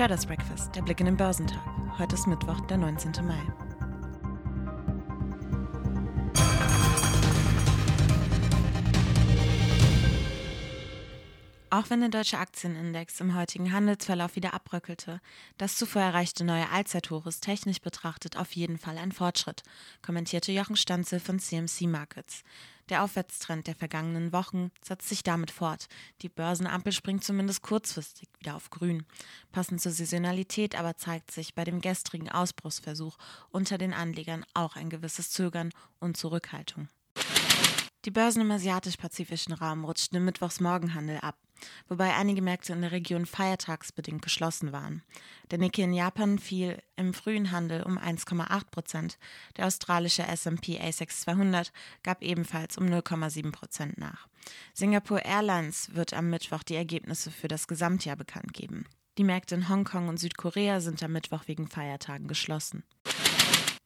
Traders Breakfast, der Blick in den Börsentag. Heute ist Mittwoch, der 19. Mai. Auch wenn der deutsche Aktienindex im heutigen Handelsverlauf wieder abbröckelte, das zuvor erreichte neue Allzeithoch ist technisch betrachtet auf jeden Fall ein Fortschritt, kommentierte Jochen Stanzel von CMC Markets. Der Aufwärtstrend der vergangenen Wochen setzt sich damit fort. Die Börsenampel springt zumindest kurzfristig wieder auf grün. Passend zur Saisonalität aber zeigt sich bei dem gestrigen Ausbruchsversuch unter den Anlegern auch ein gewisses Zögern und Zurückhaltung. Die Börsen im asiatisch-pazifischen Raum rutschten im Mittwochsmorgenhandel ab, wobei einige Märkte in der Region feiertagsbedingt geschlossen waren. Der Nikkei in Japan fiel im frühen Handel um 1,8 Prozent. Der australische S&P ASX 200 gab ebenfalls um 0,7 Prozent nach. Singapore Airlines wird am Mittwoch die Ergebnisse für das Gesamtjahr bekannt geben. Die Märkte in Hongkong und Südkorea sind am Mittwoch wegen Feiertagen geschlossen.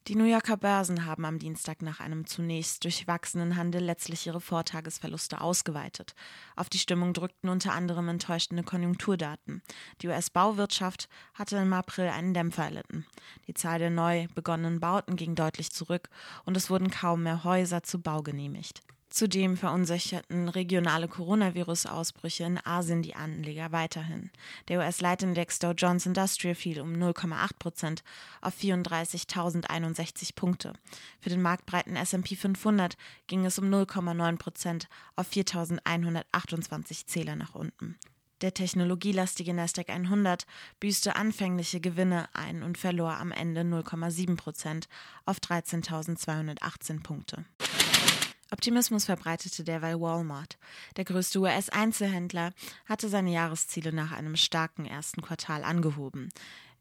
Die New Yorker Börsen haben am Dienstag nach einem zunächst durchwachsenen Handel letztlich ihre Vortagesverluste ausgeweitet. Auf die Stimmung drückten unter anderem enttäuschende Konjunkturdaten. Die US-Bauwirtschaft hatte im April einen Dämpfer erlitten. Die Zahl der neu begonnenen Bauten ging deutlich zurück und es wurden kaum mehr Häuser zu Bau genehmigt. Zudem verunsicherten regionale Coronavirus-Ausbrüche in Asien die Anleger weiterhin. Der US-Leitindex Dow Jones Industrial fiel um 0,8 Prozent auf 34.061 Punkte. Für den marktbreiten S&P 500 ging es um 0,9 Prozent auf 4.128 Zähler nach unten. Der technologielastige Nasdaq 100 büßte anfängliche Gewinne ein und verlor am Ende 0,7 Prozent auf 13.218 Punkte. Optimismus verbreitete derweil Walmart. Der größte US-Einzelhändler hatte seine Jahresziele nach einem starken ersten Quartal angehoben.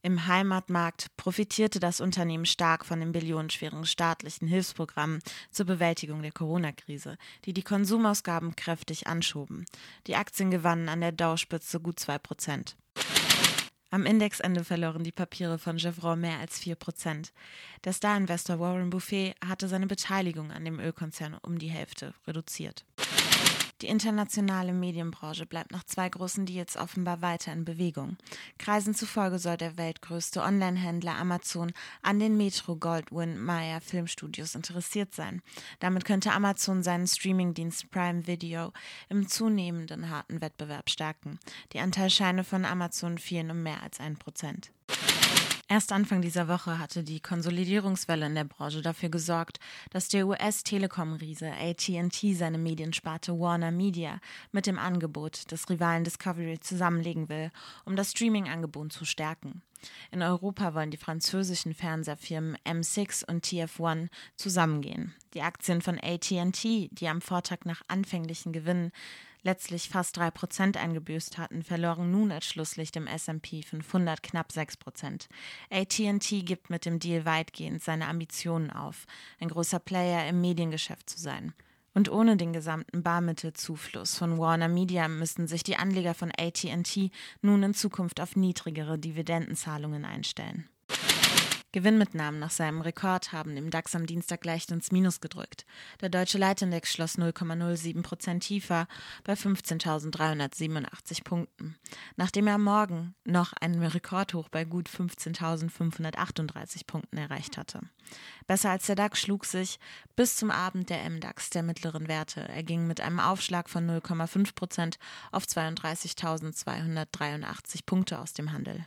Im Heimatmarkt profitierte das Unternehmen stark von den billionenschweren staatlichen Hilfsprogrammen zur Bewältigung der Corona-Krise, die die Konsumausgaben kräftig anschoben. Die Aktien gewannen an der Dow-Spitze gut zwei Prozent. Am Indexende verloren die Papiere von Chevron mehr als 4%. Der Star-Investor Warren Buffet hatte seine Beteiligung an dem Ölkonzern um die Hälfte reduziert. Die internationale Medienbranche bleibt nach zwei großen Deals offenbar weiter in Bewegung. Kreisen zufolge soll der weltgrößte Online-Händler Amazon an den Metro Goldwyn Mayer Filmstudios interessiert sein. Damit könnte Amazon seinen Streamingdienst Prime Video im zunehmenden harten Wettbewerb stärken. Die Anteilscheine von Amazon fielen um mehr als ein Prozent. Erst Anfang dieser Woche hatte die Konsolidierungswelle in der Branche dafür gesorgt, dass der US-Telekom-Riese AT&T seine Mediensparte Warner Media mit dem Angebot des Rivalen Discovery zusammenlegen will, um das Streaming-Angebot zu stärken. In Europa wollen die französischen Fernsehfirmen M6 und TF1 zusammengehen. Die Aktien von AT&T, die am Vortag nach anfänglichen Gewinnen letztlich fast 3% eingebüßt hatten, verloren nun als Schlusslicht im S&P 500 knapp 6%. AT&T gibt mit dem Deal weitgehend seine Ambitionen auf, ein großer Player im Mediengeschäft zu sein. Und ohne den gesamten Barmittelzufluss von Warner Media müssten sich die Anleger von AT&T nun in Zukunft auf niedrigere Dividendenzahlungen einstellen. Gewinnmitnahmen nach seinem Rekord haben im DAX am Dienstag leicht ins Minus gedrückt. Der deutsche Leitindex schloss 0,07 Prozent tiefer bei 15.387 Punkten, nachdem er am Morgen noch einen Rekordhoch bei gut 15.538 Punkten erreicht hatte. Besser als der DAX schlug sich bis zum Abend der MDAX der mittleren Werte. Er ging mit einem Aufschlag von 0,5 Prozent auf 32.283 Punkte aus dem Handel.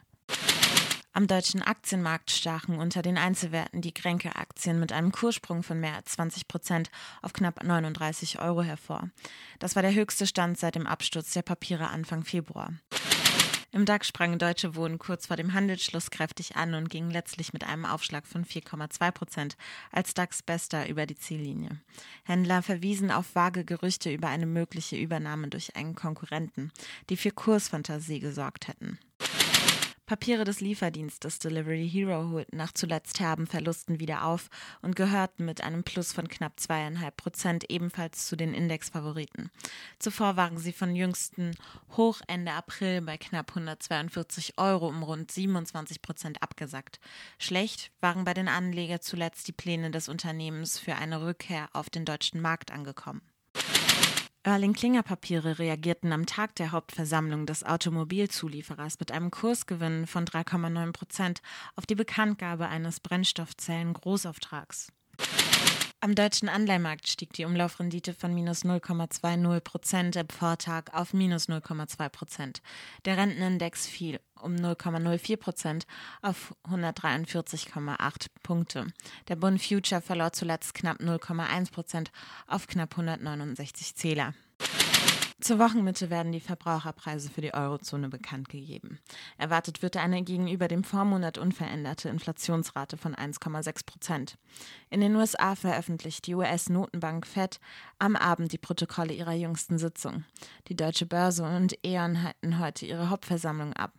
Am deutschen Aktienmarkt stachen unter den Einzelwerten die Kränke-Aktien mit einem Kurssprung von mehr als 20 Prozent auf knapp 39 Euro hervor. Das war der höchste Stand seit dem Absturz der Papiere Anfang Februar. Im DAX sprangen Deutsche Wohnen kurz vor dem Handelsschluss kräftig an und gingen letztlich mit einem Aufschlag von 4,2 Prozent als DAX-Bester über die Ziellinie. Händler verwiesen auf vage Gerüchte über eine mögliche Übernahme durch einen Konkurrenten, die für Kursfantasie gesorgt hätten. Papiere des Lieferdienstes Delivery Hero holten nach zuletzt herben Verlusten wieder auf und gehörten mit einem Plus von knapp zweieinhalb Prozent ebenfalls zu den Indexfavoriten. Zuvor waren sie von jüngsten Hoch Ende April bei knapp 142 Euro um rund 27 Prozent abgesackt. Schlecht waren bei den Anlegern zuletzt die Pläne des Unternehmens für eine Rückkehr auf den deutschen Markt angekommen. Erling-Klinger-Papiere reagierten am Tag der Hauptversammlung des Automobilzulieferers mit einem Kursgewinn von 3,9 Prozent auf die Bekanntgabe eines Brennstoffzellen-Großauftrags. Am deutschen Anleihemarkt stieg die Umlaufrendite von minus 0,20 Prozent im Vortag auf minus 0,2 Prozent. Der Rentenindex fiel um 0,04 Prozent auf 143,8 Punkte. Der Bund Future verlor zuletzt knapp 0,1 Prozent auf knapp 169 Zähler. Zur Wochenmitte werden die Verbraucherpreise für die Eurozone bekannt gegeben. Erwartet wird eine gegenüber dem Vormonat unveränderte Inflationsrate von 1,6 Prozent. In den USA veröffentlicht die US-Notenbank Fed am Abend die Protokolle ihrer jüngsten Sitzung. Die Deutsche Börse und E.ON halten heute ihre Hauptversammlung ab.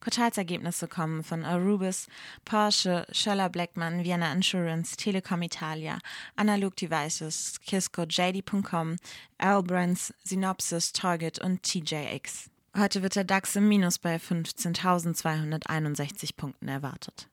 Quartalsergebnisse kommen von Arubis, Porsche, Scholler Blackman, Vienna Insurance, Telekom Italia, Analog Devices, Kisco, JD.com, L-Brands, Synopsys, Target und TJX. Heute wird der DAX im Minus bei 15.261 Punkten erwartet.